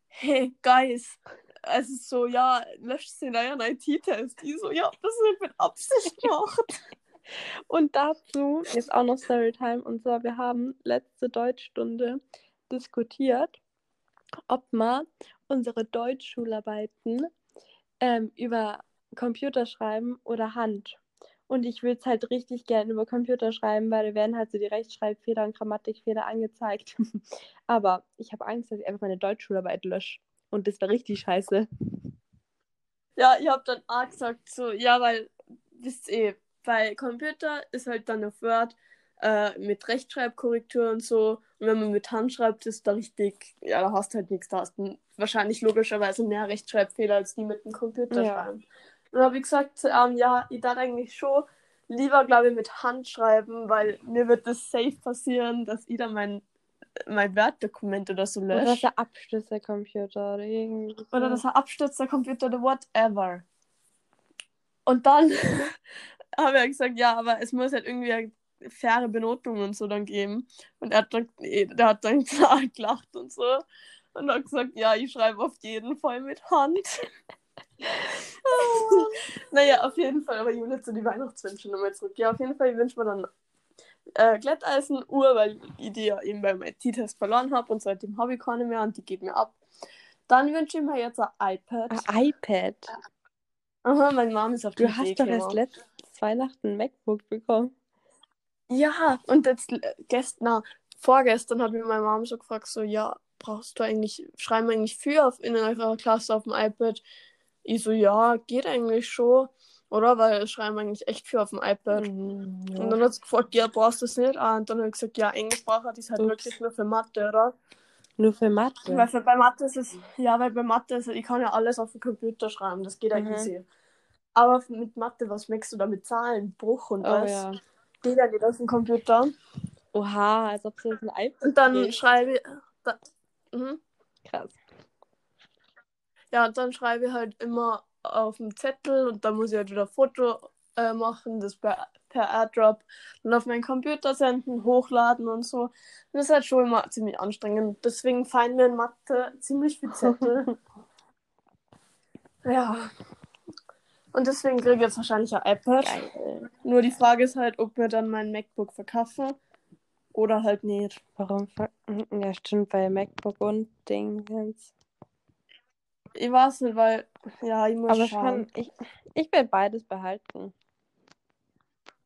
hey, Guys. Also so, ja, löscht sie in euren IT-Test. Ich so, ja, das wird mit Absicht gemacht. Und dazu ist auch noch Storytime. Und zwar, wir haben letzte Deutschstunde diskutiert, ob man unsere Deutschschularbeiten ähm, über Computer schreiben oder Hand. Und ich würde es halt richtig gern über Computer schreiben, weil da werden halt so die Rechtschreibfehler und Grammatikfehler angezeigt. Aber ich habe Angst, dass ich einfach meine Deutschschularbeit lösche. Und das wäre richtig scheiße. Ja, ich hab dann auch gesagt, so, ja, weil, wisst ihr, bei Computer ist halt dann auf Word äh, mit Rechtschreibkorrektur und so. Und wenn man mit Hand schreibt, ist da richtig, ja, da hast du halt nichts. Da hast du wahrscheinlich logischerweise mehr Rechtschreibfehler als die mit dem Computer Ja. schreiben. Und dann habe ich gesagt, ähm, ja, ich darf eigentlich schon lieber, glaube ich, mit Hand schreiben, weil mir wird das safe passieren, dass ich dann mein, mein Word-Dokument oder so Oder dass löscht. der Abschlüsse-Computer oder irgendwie. so. Oder dass er abstürzt, der Computer oder whatever. Und dann habe er gesagt, ja, aber es muss halt irgendwie eine faire Benotung und so dann geben. Und er hat dann, nee, der hat dann klar gelacht und so. Und hat gesagt, ja, ich schreibe auf jeden Fall mit Hand. naja, auf jeden Fall, aber Julia zu die Weihnachtswünsche nochmal zurück. Ja, auf jeden Fall wünscht man dann äh, Glätteisenuhr, weil ich die ja eben beim IT-Test verloren habe und seitdem habe ich keine mehr und die geht mir ab. Dann wünsche ich mir jetzt ein iPad. Ein iPad. Aha, meine Mom ist auf Du den hast Weg doch erst gekommen. Weihnachten ein MacBook bekommen. Ja, und jetzt äh, gestern, vorgestern hat mich meine Mom so gefragt, so, ja, brauchst du eigentlich, schreiben wir eigentlich für auf, in eurer Klasse auf dem iPad? Ich so, ja, geht eigentlich schon, oder? Weil schreiben wir eigentlich echt für auf dem iPad. Mhm, Und dann hat sie gefragt, ja, brauchst du das nicht? Ah, und dann habe ich gesagt, ja, Englisch braucht das halt Ups. wirklich nur für Mathe, oder? Nur für Mathe. Weil für, bei Mathe ist es, ja, weil bei Mathe ist es, ich kann ja alles auf dem Computer schreiben, das geht ja Mhm. easy. Aber mit Mathe, was merkst du da mit Zahlen, Bruch und Oh alles? ja. Geht ja nicht auf dem Computer. Oha, als ob es jetzt ein iPad Und dann geht. schreibe ich. Da, mhm. Krass. Ja, und dann schreibe ich halt immer auf dem Zettel und dann muss ich halt wieder Foto äh, machen, das per, per AirDrop und auf meinen Computer senden, hochladen und so. Und das ist halt schon immer ziemlich anstrengend. Deswegen fallen mir in Mathe ziemlich viel Zettel. ja. Und deswegen kriege ich jetzt wahrscheinlich ein iPad. Geil. Nur die Frage ist halt, ob wir dann mein MacBook verkaufen oder halt nicht. Warum? ver- Ja, stimmt, bei MacBook und Dingens. Ich weiß nicht, weil, ja, ich muss Aber schauen. schon, ich, ich will beides behalten.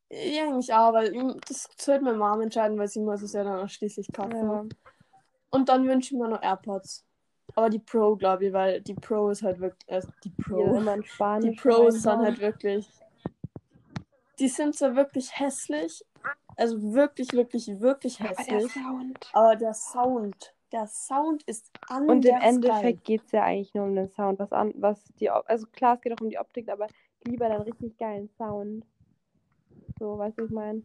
Ja, eigentlich auch, weil das sollte meine Mom entscheiden, weil sie muss es ja dann auch schließlich kaufen. Ja. Und dann wünsche ich mir noch AirPods. Aber die Pro, glaube ich, weil die Pro ist halt wirklich. Äh, die Pro. Spanisch. Die Pros sind halt wirklich. Die sind zwar wirklich hässlich. Also wirklich, wirklich, wirklich Aber der hässlich. Sound. Aber der Sound. Der Sound ist anders Und im. Endeffekt geht es ja eigentlich nur um den Sound. Was an, was die, also klar, es geht auch um die Optik, aber lieber dann richtig geilen Sound. So, weißt du, was ich meine?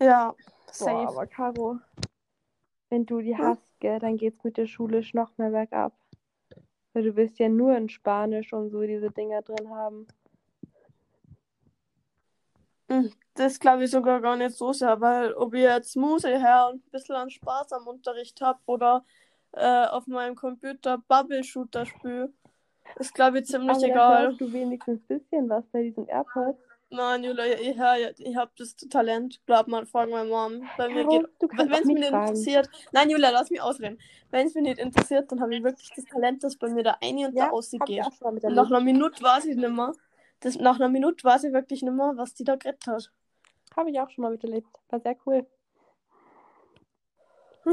Ja, Boah, safe. aber Caro, wenn du die hast, gell, dann geht's mit dir schulisch noch mehr bergab. Weil du wirst ja nur in Spanisch und so diese Dinger drin haben. Hm, Das glaube ich sogar gar nicht so sehr, weil ob ich jetzt Muse her und ein bisschen an Spaß am Unterricht habe oder äh, auf meinem Computer Bubble Shooter spiele, ist glaube ich ziemlich aber da egal. hörst du wenigstens ein bisschen was bei diesen AirPods. Nein, Julia, ich, ja- ich habe das Talent. Glaub mal, frag meine Mom. Bei mir geht. du kannst Wenn es mich nicht fragen. interessiert. Nein, Julia, lass mich ausreden. Wenn es mich nicht interessiert, dann habe ich wirklich das Talent, dass bei mir da ein und Ja, da hab ich ausgeht. auch schon mal mit Und nach einer Minute weiß ich nicht mehr. Das, nach einer Minute weiß ich wirklich nicht mehr, was die da geredet hat. Habe ich auch schon mal miterlebt. War sehr cool.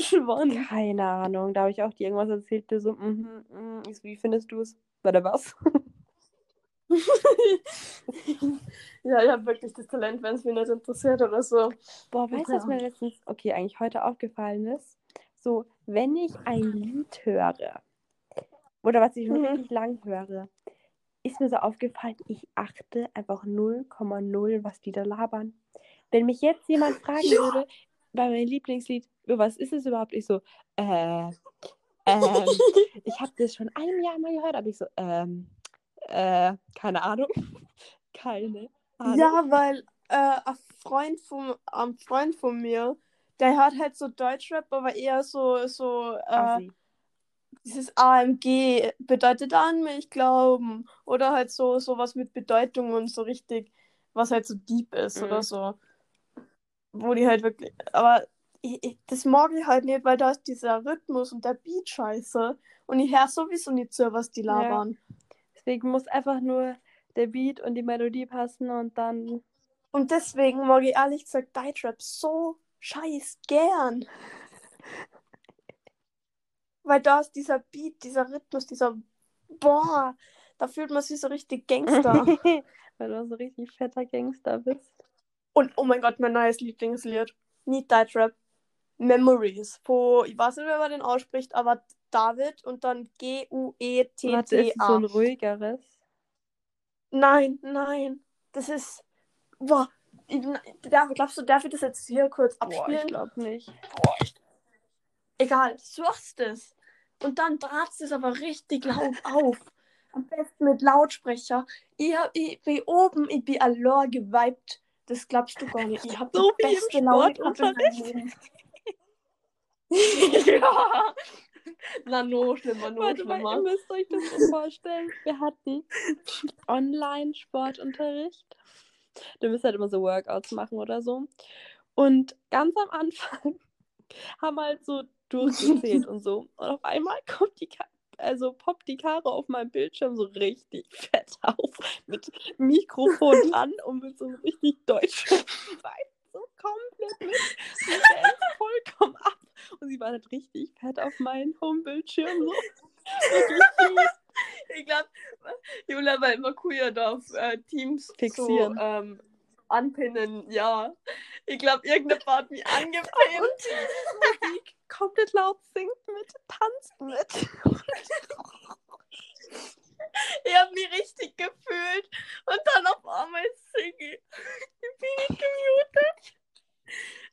Schwann. Keine Ahnung. Da habe ich auch dir irgendwas erzählt, so, mhm. Ich so, wie findest du es? Warte, was? ja, ich habe wirklich das Talent, wenn es mich nicht interessiert oder so. Boah, weißt du, was mir letztens, okay, eigentlich heute aufgefallen ist? So, wenn ich ein Lied höre, oder was ich schon Mhm. richtig lang höre, ist mir so aufgefallen, ich achte einfach 0,0, was die da labern. Wenn mich jetzt jemand fragen Ja. würde, bei meinem Lieblingslied, "Oh, was ist es überhaupt? Ich so, äh, ähm, ich habe das schon ein Jahr mal gehört, aber ich so, ähm, äh, keine Ahnung. Keine Ahnung. Ja, weil äh, ein Freund von, ein Freund von mir, der hört halt so Deutschrap, aber eher so, so äh, dieses AMG bedeutet an mich glauben. Oder halt so sowas mit Bedeutung und so richtig, was halt so deep ist Mhm. oder so. Wo die halt wirklich. Aber ich, ich, das mag ich halt nicht, weil da ist dieser Rhythmus und der Beat scheiße. Und ich höre sowieso nicht zu, was die Ja. Deswegen muss einfach nur der Beat und die Melodie passen und dann. Und deswegen mag ich ehrlich gesagt Deutschrap so scheiß gern. Weil da ist dieser Beat, dieser Rhythmus, dieser Boah, da fühlt man sich so richtig Gangster. Weil du so richtig fetter Gangster bist. Und oh mein Gott, mein neues Lieblingslied. Nicht Deutschrap. Memories. Wo, ich weiß nicht, wie man den ausspricht, aber David und dann Warte, ist so G-U-E-T-T-A. ein ruhigeres? Nein, nein. Das ist. Boah. Ich, darf, glaubst du, darf ich das jetzt hier kurz Boah, ich abspielen? glaube nicht. Egal, suchst es. Und dann drahtst es aber richtig laut auf. Am besten mit Lautsprecher. Ich, hab, ich bin oben, ich bin allein geweibt. Das glaubst du gar nicht. Ich hab So die beste. Leben. ja. Na, no, schlimmer, no, Warte mal, ihr schlimmer. müsst euch das so vorstellen. Wir hatten Online-Sportunterricht. Du müsst halt immer so Workouts machen oder so. Und ganz am Anfang haben wir halt so durchgezählt und so. Und auf einmal kommt die Ka also poppt die Karre auf meinem Bildschirm so richtig fett auf. Mit Mikrofon an und mit so einem richtig deutschen Vibe so komplett mit. Sie vollkommen ab. Und sie war halt richtig fett auf meinem Home-Bildschirm. So. Ich glaube, Julia war immer cool da auf äh, Teams Fixieren. so ähm, anpinnen. Ja. Ich glaube, irgendeine hat mich angepinnt. Musik komplett laut singt mit, tanzt mit. Ich habe mich richtig gefühlt. Und dann auf einmal singe ich. Ich bin nicht gemutet.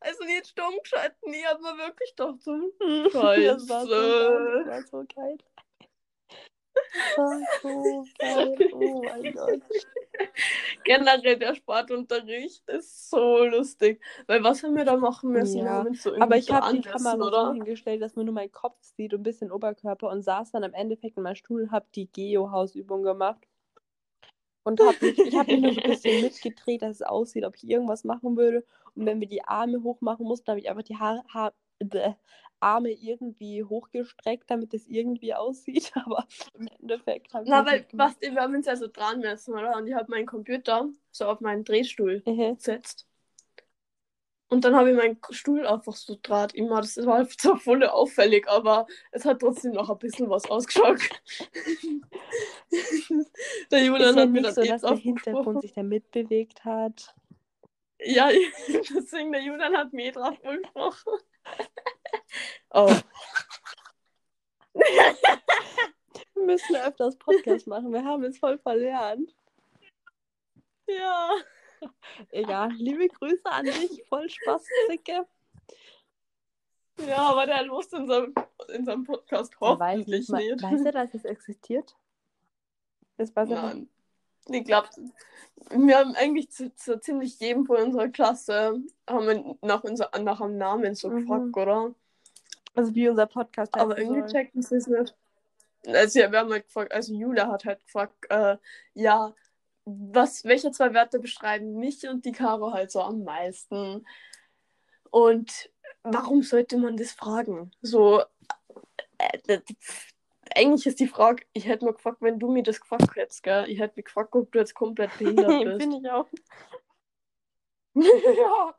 Also nicht stumm geschalten. Ich habe mir wirklich gedacht, so, hm, Das war so geil. Scheiße. Das war so geil. Das war so geil. Oh mein Gott. Generell der Sportunterricht ist so lustig. Weil was haben wir da machen müssen? Ja, so Aber ich habe die Kamera so oder? hingestellt, dass man nur meinen Kopf sieht und ein bisschen Oberkörper und saß dann im Endeffekt in meinem Stuhl und habe die Geo-Hausübung gemacht. Und hab mich, ich habe mich nur so ein bisschen mitgedreht, dass es aussieht, ob ich irgendwas machen würde. Und wenn wir die Arme hoch machen mussten, habe ich einfach die Haare, Haar, bäh, Arme irgendwie hochgestreckt, damit es irgendwie aussieht. Aber im Endeffekt habe ich Na, weil, mitgemacht. was, wir haben uns ja so dran messen, oder? Und ich habe meinen Computer so auf meinen Drehstuhl Mhm. gesetzt. Und dann habe ich meinen Stuhl einfach so draht immer. Das war zwar voll auffällig, aber es hat trotzdem noch ein bisschen was ausgeschaut. der Julian hat mir dann so, eh dass der Hintergrund sich da mitbewegt hat. Ja, deswegen der Julian hat mir eh drauf gesprochen. Oh. Wir müssen öfters Podcast machen. Wir haben es voll verlernt. Ja. Egal. Liebe Grüße an dich. Voll Spaß, Zicke. Ja, aber der lost in seinem, in seinem Podcast Er weiß hoffentlich nicht. Weiß er, dass es existiert? Das weiß er nicht. Nein. Ich glaube, wir haben eigentlich zu, zu ziemlich jedem von unserer Klasse haben wir nach, unser, nach einem Namen so Mhm. gefragt, oder? Also wie unser Podcast heißt. Aber irgendwie checken sie es nicht. Also ja, wir haben halt gefragt, also Julia hat halt gefragt, äh, ja, was, welche zwei Wörter beschreiben mich und die Caro halt so am meisten? Und warum sollte man das fragen? So, äh, das, eigentlich ist die Frage, ich hätte mal gefragt, wenn du mir das gefragt hättest, gell? Ich hätte mich gefragt, ob du jetzt komplett behindert bist. Bin ich auch. ja.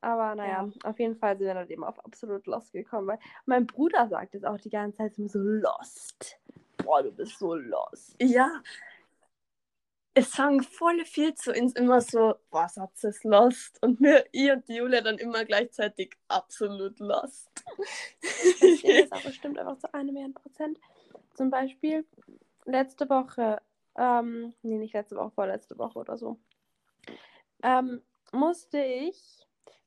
Aber naja, auf jeden Fall sind wir dann eben auf absolut Lost gekommen, weil mein Bruder sagt es auch die ganze Zeit so Lost. Boah, du bist so lost. Ja. Es sagen voll viel zu uns immer so, boah, Satz ist lost. Und mir, ich und die Julia dann immer gleichzeitig absolut lost. Ich das aber bestimmt einfach zu einem Million Prozent. Zum Beispiel letzte Woche, ähm, nee, nicht letzte Woche, vorletzte Woche oder so, ähm, musste ich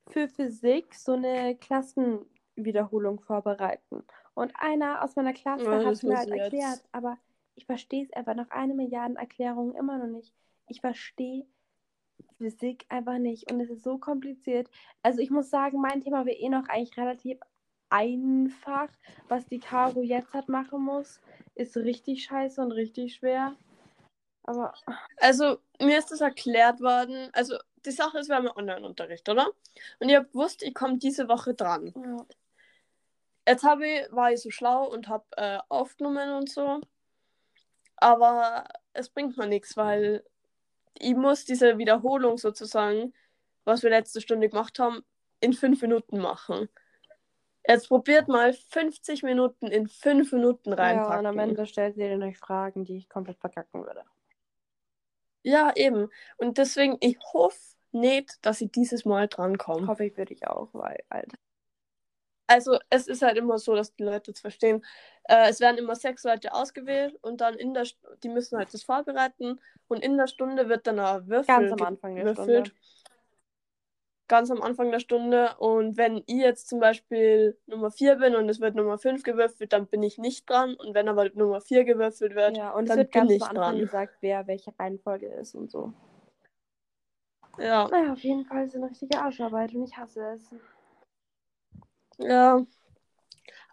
für Physik so eine Klassenwiederholung vorbereiten. Und einer aus meiner Klasse Ja, hat das mir halt ich jetzt. erklärt, aber ich verstehe es einfach nach einer Milliarden Erklärungen immer noch nicht. Ich verstehe Physik einfach nicht und es ist so kompliziert. Also ich muss sagen, mein Thema wäre eh noch eigentlich relativ einfach. Was die Caro jetzt hat machen muss, ist richtig scheiße und richtig schwer. Aber Also, mir ist das erklärt worden. Also, die Sache ist, wir haben Online-Unterricht, oder? Und ich habe gewusst, ich komme diese Woche dran. ja, Jetzt habe ich, war ich so schlau und habe äh, aufgenommen und so. Aber es bringt mir nichts, weil ich muss diese Wiederholung sozusagen, was wir letzte Stunde gemacht haben, in fünf Minuten machen. Jetzt probiert mal 50 Minuten in fünf Minuten ja, und am reinpacken. Ende stellt ihr euch Fragen, die ich komplett verkacken würde. Ja, eben. Und deswegen, ich hoffe nicht, dass ich dieses Mal drankomme. Hoffe ich, würde ich auch, weil, Alter. Also es ist halt immer so, dass die Leute es verstehen. Äh, es werden immer sechs Leute ausgewählt und dann in der, St- die müssen halt das vorbereiten und in der Stunde wird dann ein Würfel Ganz am Anfang der gewürfelt. Stunde. Ganz am Anfang der Stunde. Und wenn ich jetzt zum Beispiel Nummer 4 bin und es wird Nummer 5 gewürfelt, dann bin ich nicht dran. Und wenn aber Nummer 4 gewürfelt wird, Ja, und es dann wird bin ganz ich am Anfang dran. gesagt, wer welche Reihenfolge ist und so. Ja, Naja, auf jeden Fall ist es eine richtige Arscharbeit und ich hasse es. Ja.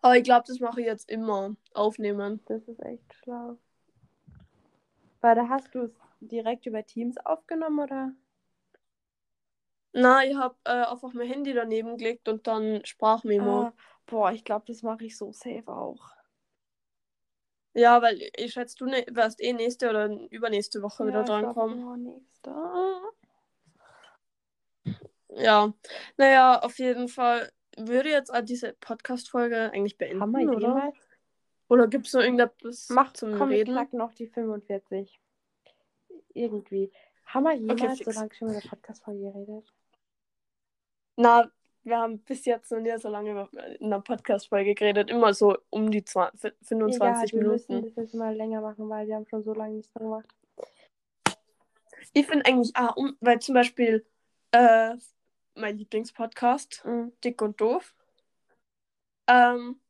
Aber ich glaube, das mache ich jetzt immer. Aufnehmen. Das ist echt schlau. Weil da hast du es direkt über Teams aufgenommen, oder? Na, ich habe äh, einfach mein Handy daneben gelegt und dann Sprachmemo. Ah, boah, ich glaube, das mache ich so safe auch. Ja, weil ich schätze, du ne wirst eh nächste oder übernächste Woche wieder Ja, glaub, drankommen. Ja. Naja, auf jeden Fall würde jetzt diese Podcast-Folge eigentlich beenden, Haben wir oder? jemals? Oder gibt es noch irgendetwas Mach, zum komm, Reden? knacken noch die 45. Irgendwie. Haben wir jemals so fix. lange schon mit der Podcast-Folge geredet? Na, wir haben bis jetzt noch nie so lange über- in einer Podcast-Folge geredet. Immer so um die 20, 25 Egal, wir müssen Minuten. das jetzt mal länger machen, weil wir haben schon so lange nichts mehr gemacht. Ich finde eigentlich, ah, um, weil zum Beispiel äh, mein Lieblingspodcast, Mhm. Dick und Doof, ähm,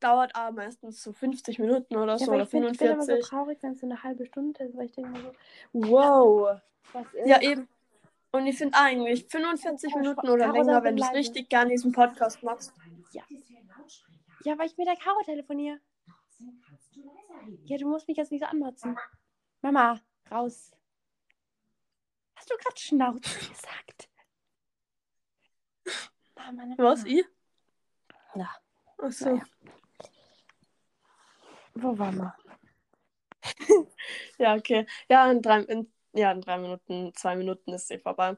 dauert aber meistens so 50 Minuten oder Ja, so oder ich, find, ich bin immer so 45. traurig, wenn es so eine halbe Stunde ist, weil ich denke so, wow, was ist? Ja, eben. Und ich finde eigentlich 45 Caro, Minuten oder Caro, länger, wenn du es richtig gerne diesen Podcast machst. Ja, weil ich mit der Caro telefoniere. Ja, du musst mich jetzt nicht so anmotzen. Mama, raus. Hast du gerade Schnauze gesagt? Meine Was, ich? Ja. Achso. Naja. Wo waren wir? Ja, okay. Ja, in drei, in, ja, in drei Minuten, zwei Minuten ist sie vorbei.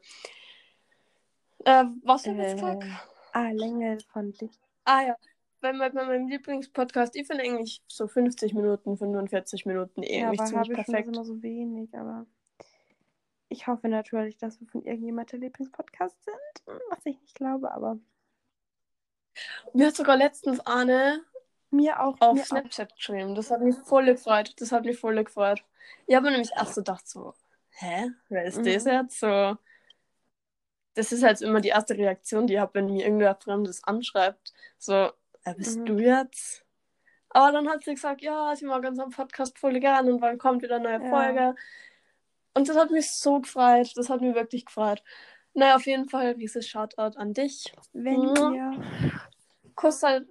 Äh, was hab ich jetzt gesagt? Äh, ah, Länge von dich. Ah ja, bei, bei, bei meinem Lieblingspodcast, ich finde eigentlich so 50 Minuten, 45 Minuten eh Ja, aber ziemlich habe ich schon das perfekt. immer so wenig, aber ich hoffe natürlich, dass wir von irgendjemand der Lieblingspodcast sind, was ich nicht glaube, aber Mir hat sogar letztens Arne mir auch. auf mir auch. Snapchat geschrieben. Das hat mich voll gefreut. Das hat mich voll gefreut. Ich habe mir nämlich erst so gedacht, so, hä? Wer ist Mhm. das jetzt? So, das ist halt immer die erste Reaktion, die ich habe, wenn mir irgendwer Fremdes anschreibt. So, wer bist Mhm. du jetzt? Aber dann hat sie gesagt, ja, sie mag unseren Podcast voll gern und wann kommt wieder eine neue Ja. Folge. Und das hat mich so gefreut. Das hat mich wirklich gefreut. Naja, auf jeden Fall dieses Shoutout an dich. Wenn Mua. ihr Kuss halt,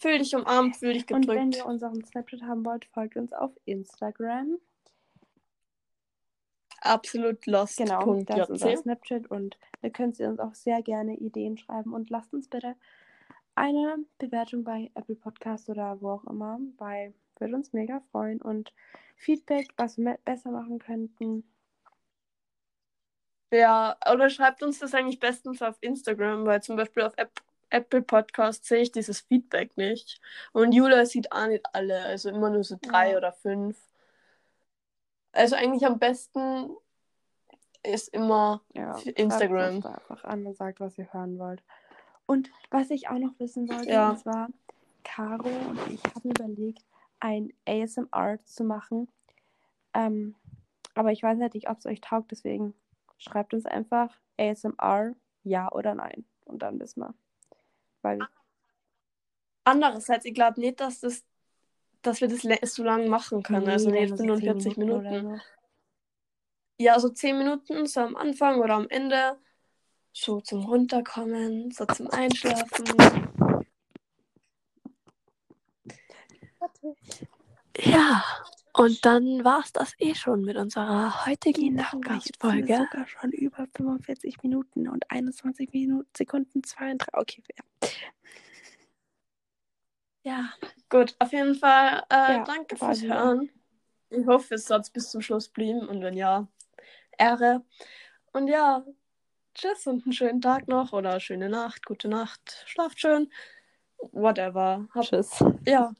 fühl dich umarmt, fühl dich und gedrückt. wenn ihr unseren Snapchat haben wollt, folgt uns auf Instagram. Absolut lost. Genau, das ist unser. Snapchat und da könnt ihr uns auch sehr gerne Ideen schreiben und lasst uns bitte eine Bewertung bei Apple Podcast oder wo auch immer, weil würde uns mega freuen und Feedback, was wir besser machen könnten. Ja, oder schreibt uns das eigentlich bestens auf Instagram, weil zum Beispiel auf App Apple Podcast sehe ich dieses Feedback nicht. Und Julia sieht auch nicht alle, also immer nur so drei Ja. oder fünf. Also eigentlich am besten ist immer Ja, Instagram. da einfach an und sagt, was ihr hören wollt. Und was ich auch noch wissen wollte, Ja. und zwar, Caro und ich haben überlegt, ein ASMR zu machen. Ähm, aber ich weiß halt nicht, ob es euch taugt, deswegen schreibt uns einfach ASMR, ja oder nein. Und dann wissen wir. Weil andererseits, ich glaube nicht, dass das dass wir das so lange machen können. also Nee, nicht dann nur so 45 10 Minuten. so. Ja, so 10 Minuten, so am Anfang oder am Ende. So zum Runterkommen, so zum Einschlafen. Ja, und dann war es das eh schon mit unserer heutigen Genau, Podcast-Folge. sogar schon über 45 Minuten und 21 Minuten, Sekunden 32. Okay, ja. Ja, gut, auf jeden Fall äh, Ja, danke fürs. Hören. Ich hoffe, es hat bis zum Schluss blieben und wenn ja, Ehre. Und ja, tschüss und einen schönen Tag noch oder schöne Nacht, gute Nacht, schlaft schön, whatever. Hab, Tschüss. ja,